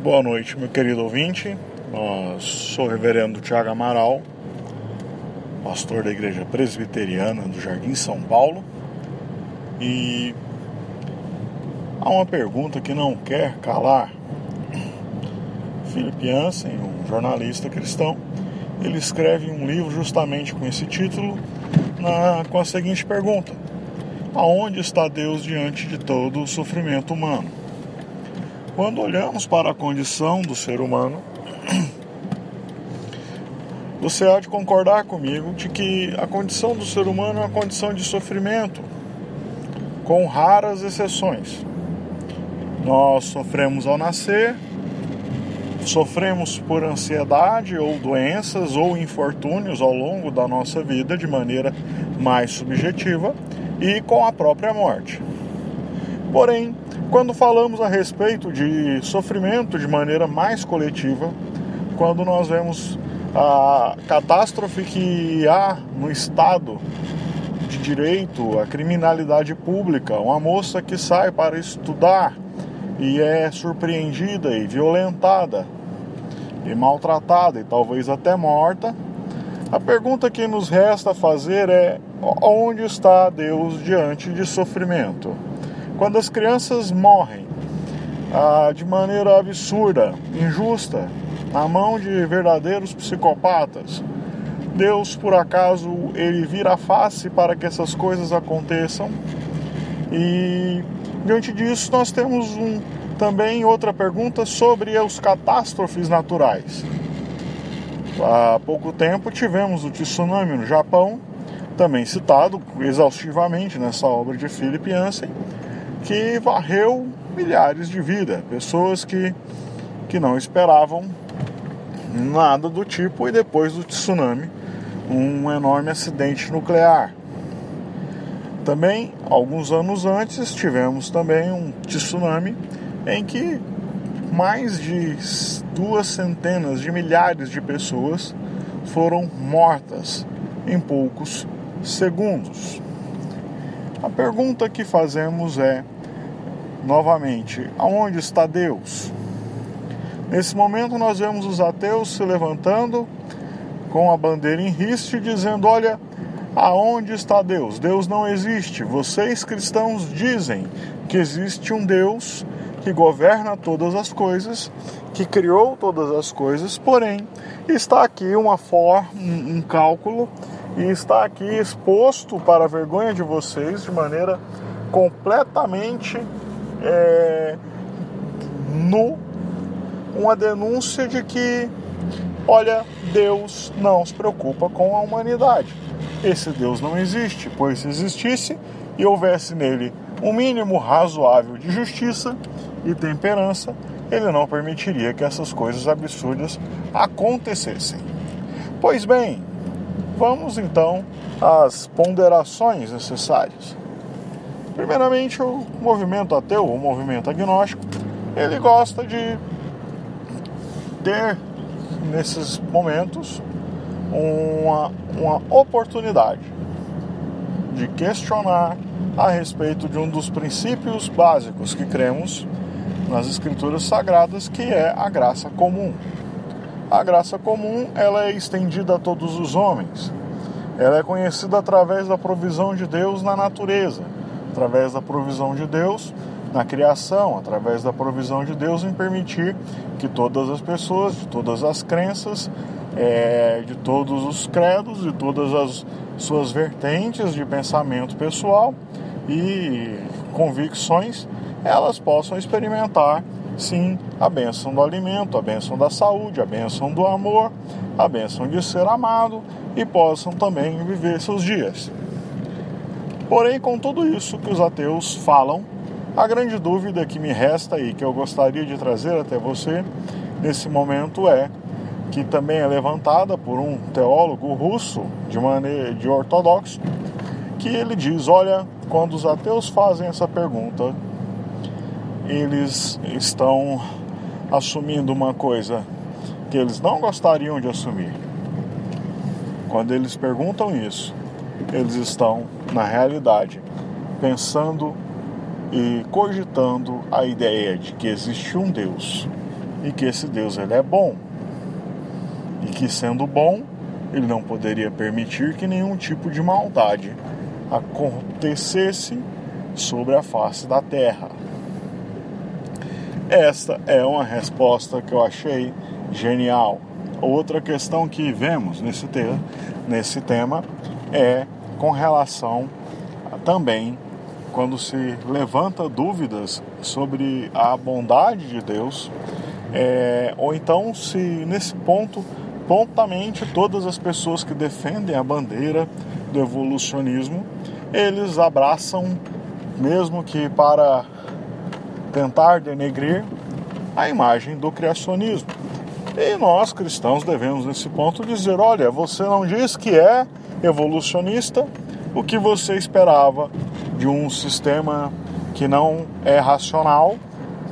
Boa noite, meu querido ouvinte. Sou o reverendo Tiago Amaral, pastor da Igreja Presbiteriana do Jardim São Paulo. E há uma pergunta que não quer calar. Philip Jansen, um jornalista cristão, ele escreve um livro justamente com esse título, na, com a seguinte pergunta: Aonde está Deus diante de todo o sofrimento humano? Quando olhamos para a condição do ser humano, você há de concordar comigo de que a condição do ser humano é uma condição de sofrimento, com raras exceções. Nós sofremos ao nascer, sofremos por ansiedade ou doenças ou infortúnios ao longo da nossa vida de maneira mais subjetiva e com a própria morte. Porém, quando falamos a respeito de sofrimento de maneira mais coletiva, quando nós vemos a catástrofe que há no Estado de direito, a criminalidade pública, uma moça que sai para estudar e é surpreendida e violentada e maltratada e talvez até morta, a pergunta que nos resta fazer é: onde está Deus diante de sofrimento? Quando as crianças morrem ah, de maneira absurda, injusta, na mão de verdadeiros psicopatas, Deus, por acaso, ele vira a face para que essas coisas aconteçam? E diante disso, nós temos um, também outra pergunta sobre os catástrofes naturais. Há pouco tempo tivemos o tsunami no Japão, também citado exaustivamente nessa obra de Philip Jansen, que varreu milhares de vidas, pessoas que, que não esperavam nada do tipo e depois do tsunami, um enorme acidente nuclear. Também, alguns anos antes, tivemos também um tsunami em que mais de duas centenas de milhares de pessoas foram mortas em poucos segundos. A pergunta que fazemos é, novamente, aonde está Deus? Nesse momento nós vemos os ateus se levantando com a bandeira em riste, dizendo: Olha, aonde está Deus? Deus não existe. Vocês cristãos dizem que existe um Deus que governa todas as coisas, que criou todas as coisas, porém está aqui uma forma, um cálculo e está aqui exposto para a vergonha de vocês de maneira completamente é, nu uma denúncia de que, olha, Deus não se preocupa com a humanidade. Esse Deus não existe, pois se existisse e houvesse nele um mínimo razoável de justiça e temperança, ele não permitiria que essas coisas absurdas acontecessem. Pois bem, Vamos então às ponderações necessárias. Primeiramente, o movimento ateu, o movimento agnóstico, ele gosta de ter nesses momentos uma, uma oportunidade de questionar a respeito de um dos princípios básicos que cremos nas escrituras sagradas, que é a graça comum. A graça comum ela é estendida a todos os homens. Ela é conhecida através da provisão de Deus na natureza, através da provisão de Deus na criação, através da provisão de Deus em permitir que todas as pessoas, de todas as crenças, é, de todos os credos, de todas as suas vertentes de pensamento pessoal e convicções, elas possam experimentar sim a bênção do alimento, a bênção da saúde, a bênção do amor, a bênção de ser amado e possam também viver seus dias. Porém, com tudo isso que os ateus falam, a grande dúvida que me resta e que eu gostaria de trazer até você nesse momento é que também é levantada por um teólogo russo de maneira de ortodoxo, que ele diz, olha, quando os ateus fazem essa pergunta, eles estão assumindo uma coisa que eles não gostariam de assumir. Quando eles perguntam isso, eles estão, na realidade, pensando e cogitando a ideia de que existe um Deus e que esse Deus ele é bom. E que sendo bom, ele não poderia permitir que nenhum tipo de maldade acontecesse sobre a face da terra. Esta é uma resposta que eu achei genial. Outra questão que vemos nesse, te nesse tema é com relação também quando se levanta dúvidas sobre a bondade de Deus, é, ou então se nesse ponto prontamente todas as pessoas que defendem a bandeira do evolucionismo eles abraçam mesmo que para tentar denegrir a imagem do criacionismo. E nós cristãos devemos nesse ponto dizer: olha, você não diz que é evolucionista, o que você esperava de um sistema que não é racional,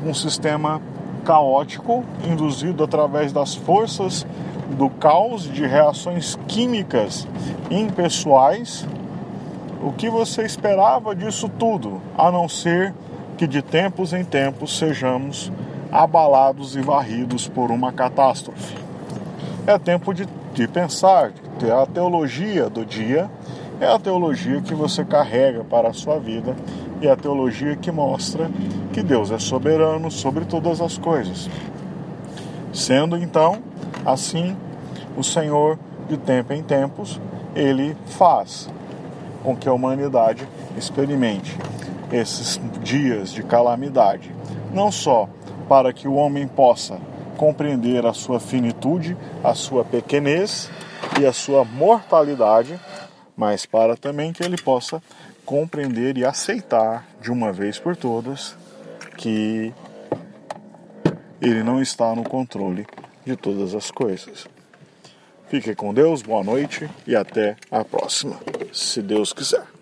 um sistema caótico, induzido através das forças do caos, de reações químicas impessoais. O que você esperava disso tudo, a não ser que de tempos em tempos sejamos abalados e varridos por uma catástrofe. É tempo de, de pensar, que a teologia do dia é a teologia que você carrega para a sua vida e a teologia que mostra que Deus é soberano sobre todas as coisas. Sendo então assim, o Senhor, de tempo em tempos, ele faz com que a humanidade experimente esses dias de calamidade, não só para que o homem possa compreender a sua finitude, a sua pequenez e a sua mortalidade, mas para também que ele possa compreender e aceitar de uma vez por todas que ele não está no controle de todas as coisas. Fique com Deus, boa noite e até a próxima, se Deus quiser.